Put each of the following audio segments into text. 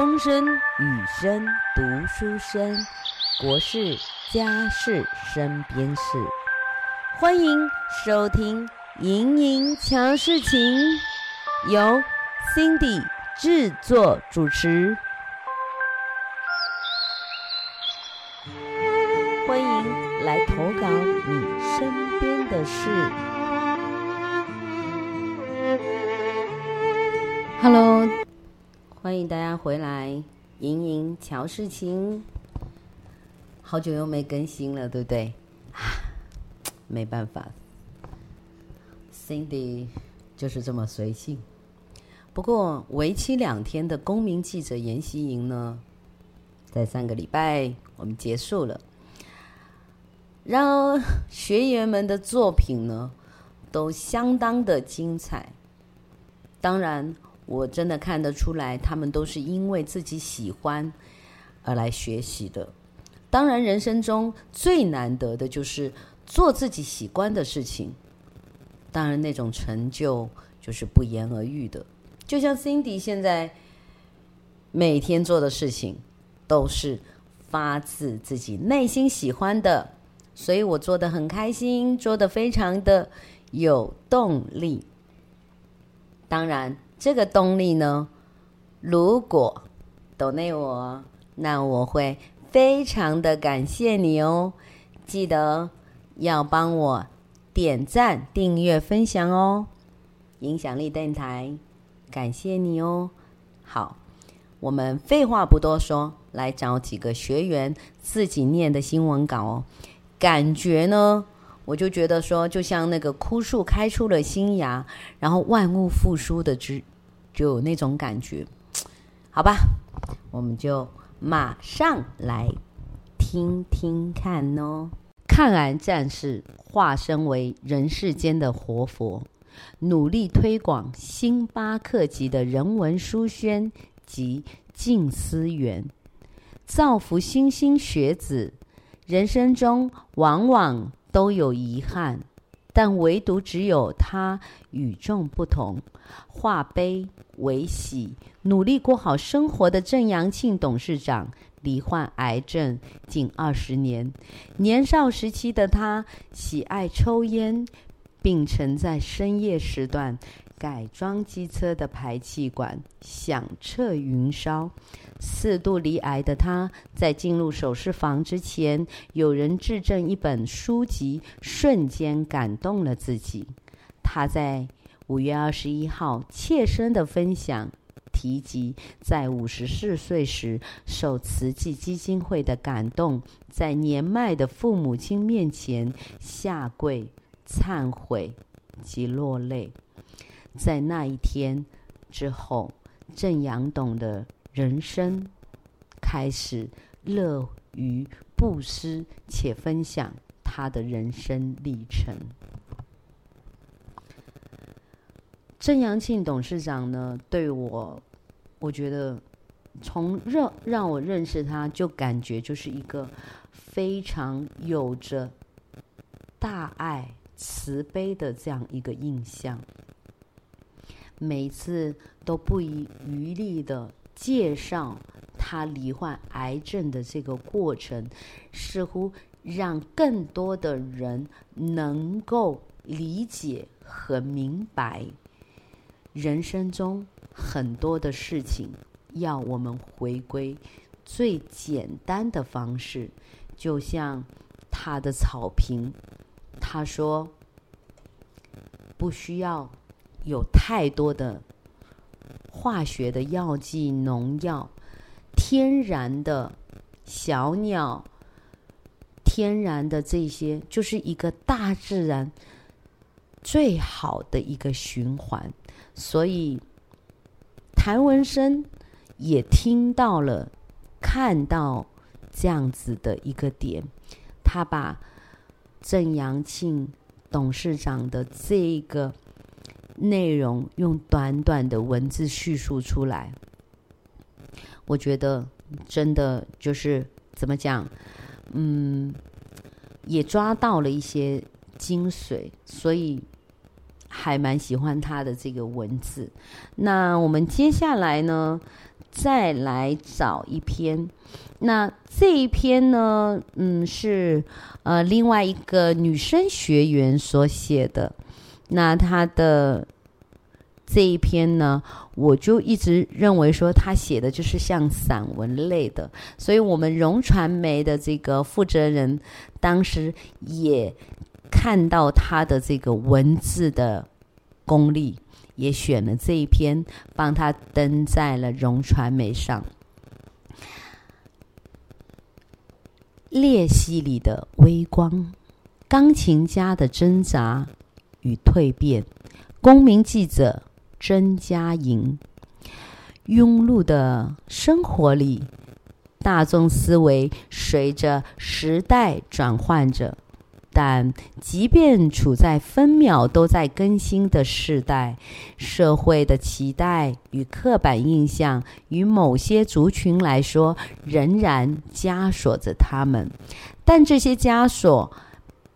风声、雨声、读书声，国事、家事、身边事，欢迎收听《莹莹瞧事情》，由 Cindy 制作主持。欢迎来投稿你身边的事。Hello。欢迎大家回来，莹莹瞧事情。好久又没更新了，对不对？啊，没办法，Cindy 就是这么随性。不过，为期两天的公民记者研习营呢，在上个礼拜我们结束了，让学员们的作品呢都相当的精彩。当然。我真的看得出来，他们都是因为自己喜欢而来学习的。当然，人生中最难得的就是做自己喜欢的事情。当然，那种成就就是不言而喻的。就像 Cindy 现在每天做的事情，都是发自自己内心喜欢的，所以我做得很开心，做得非常的有动力。当然。这个动力呢，如果 donate 我，那我会非常的感谢你哦。记得要帮我点赞、订阅、分享哦。影响力电台，感谢你哦。好，我们废话不多说，来找几个学员自己念的新闻稿哦。感觉呢，我就觉得说，就像那个枯树开出了新芽，然后万物复苏的之。就有那种感觉，好吧，我们就马上来听听看哦。抗癌战士化身为人世间的活佛，努力推广星巴克级的人文书轩及静思园，造福莘莘学子。人生中往往都有遗憾。但唯独只有他与众不同，化悲为喜，努力过好生活的郑阳庆董事长罹患癌症近二十年。年少时期的他喜爱抽烟，并曾在深夜时段改装机车的排气管，响彻云霄。四度罹癌的他，在进入手术房之前，有人质证一本书籍，瞬间感动了自己。他在五月二十一号切身的分享，提及在五十四岁时受慈济基金会的感动，在年迈的父母亲面前下跪忏悔及落泪。在那一天之后，郑阳懂得。人生开始乐于布施，且分享他的人生历程。郑阳庆董事长呢，对我，我觉得从认让我认识他，就感觉就是一个非常有着大爱、慈悲的这样一个印象。每次都不遗余力的。介绍他罹患癌症的这个过程，似乎让更多的人能够理解和明白，人生中很多的事情要我们回归最简单的方式，就像他的草坪，他说不需要有太多的。化学的药剂、农药，天然的小鸟，天然的这些，就是一个大自然最好的一个循环。所以，谭文生也听到了，看到这样子的一个点，他把郑阳庆董事长的这个。内容用短短的文字叙述出来，我觉得真的就是怎么讲，嗯，也抓到了一些精髓，所以还蛮喜欢他的这个文字。那我们接下来呢，再来找一篇。那这一篇呢，嗯，是呃另外一个女生学员所写的。那他的这一篇呢，我就一直认为说他写的就是像散文类的，所以我们融传媒的这个负责人当时也看到他的这个文字的功力，也选了这一篇，帮他登在了融传媒上。裂隙里的微光，钢琴家的挣扎与蜕变，公民记者甄佳莹，庸碌的生活里，大众思维随着时代转换着。但即便处在分秒都在更新的时代，社会的期待与刻板印象，与某些族群来说，仍然枷锁着他们。但这些枷锁，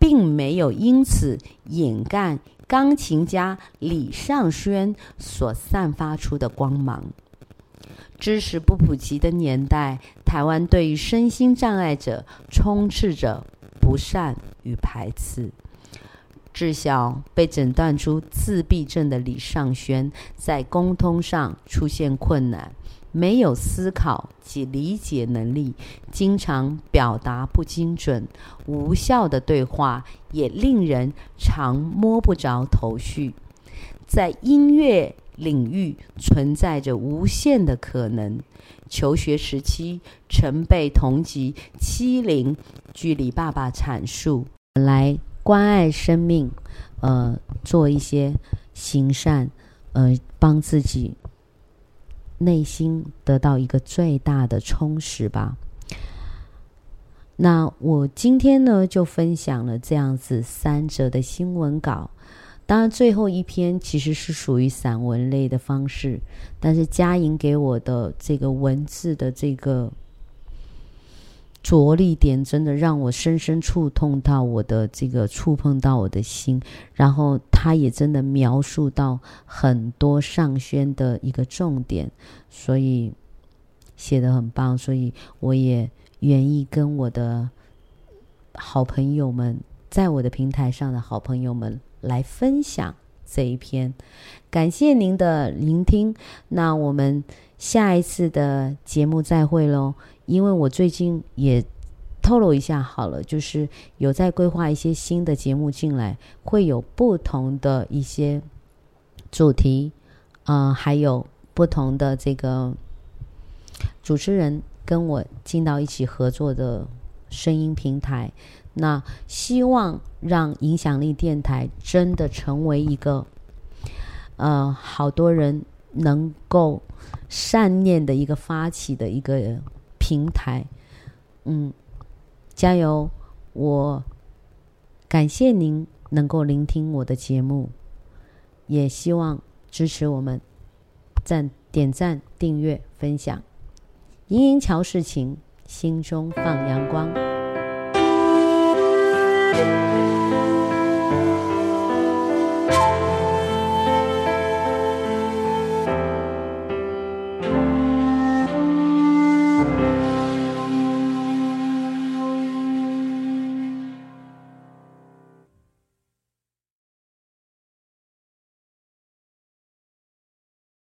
并没有因此掩盖钢琴家李尚轩所散发出的光芒。知识不普及的年代，台湾对于身心障碍者充斥着不善与排斥。自小被诊断出自闭症的李尚轩，在沟通上出现困难，没有思考及理解能力，经常表达不精准，无效的对话也令人常摸不着头绪。在音乐领域存在着无限的可能。求学时期曾被同级欺凌，据李爸爸阐述，来关爱生命，呃，做一些行善，呃，帮自己内心得到一个最大的充实吧。那我今天呢，就分享了这样子三则的新闻稿。当然，最后一篇其实是属于散文类的方式，但是佳莹给我的这个文字的这个着力点，真的让我深深触痛到我的这个触碰到我的心。然后，他也真的描述到很多尚轩的一个重点，所以写得很棒。所以，我也愿意跟我的好朋友们，在我的平台上的好朋友们。来分享这一篇，感谢您的聆听。那我们下一次的节目再会喽。因为我最近也透露一下好了，就是有在规划一些新的节目进来，会有不同的一些主题，呃，还有不同的这个主持人跟我进到一起合作的声音平台。那希望让影响力电台真的成为一个，呃，好多人能够善念的一个发起的一个平台。嗯，加油！我感谢您能够聆听我的节目，也希望支持我们赞、点赞、订阅、分享。盈盈桥事情，心中放阳光。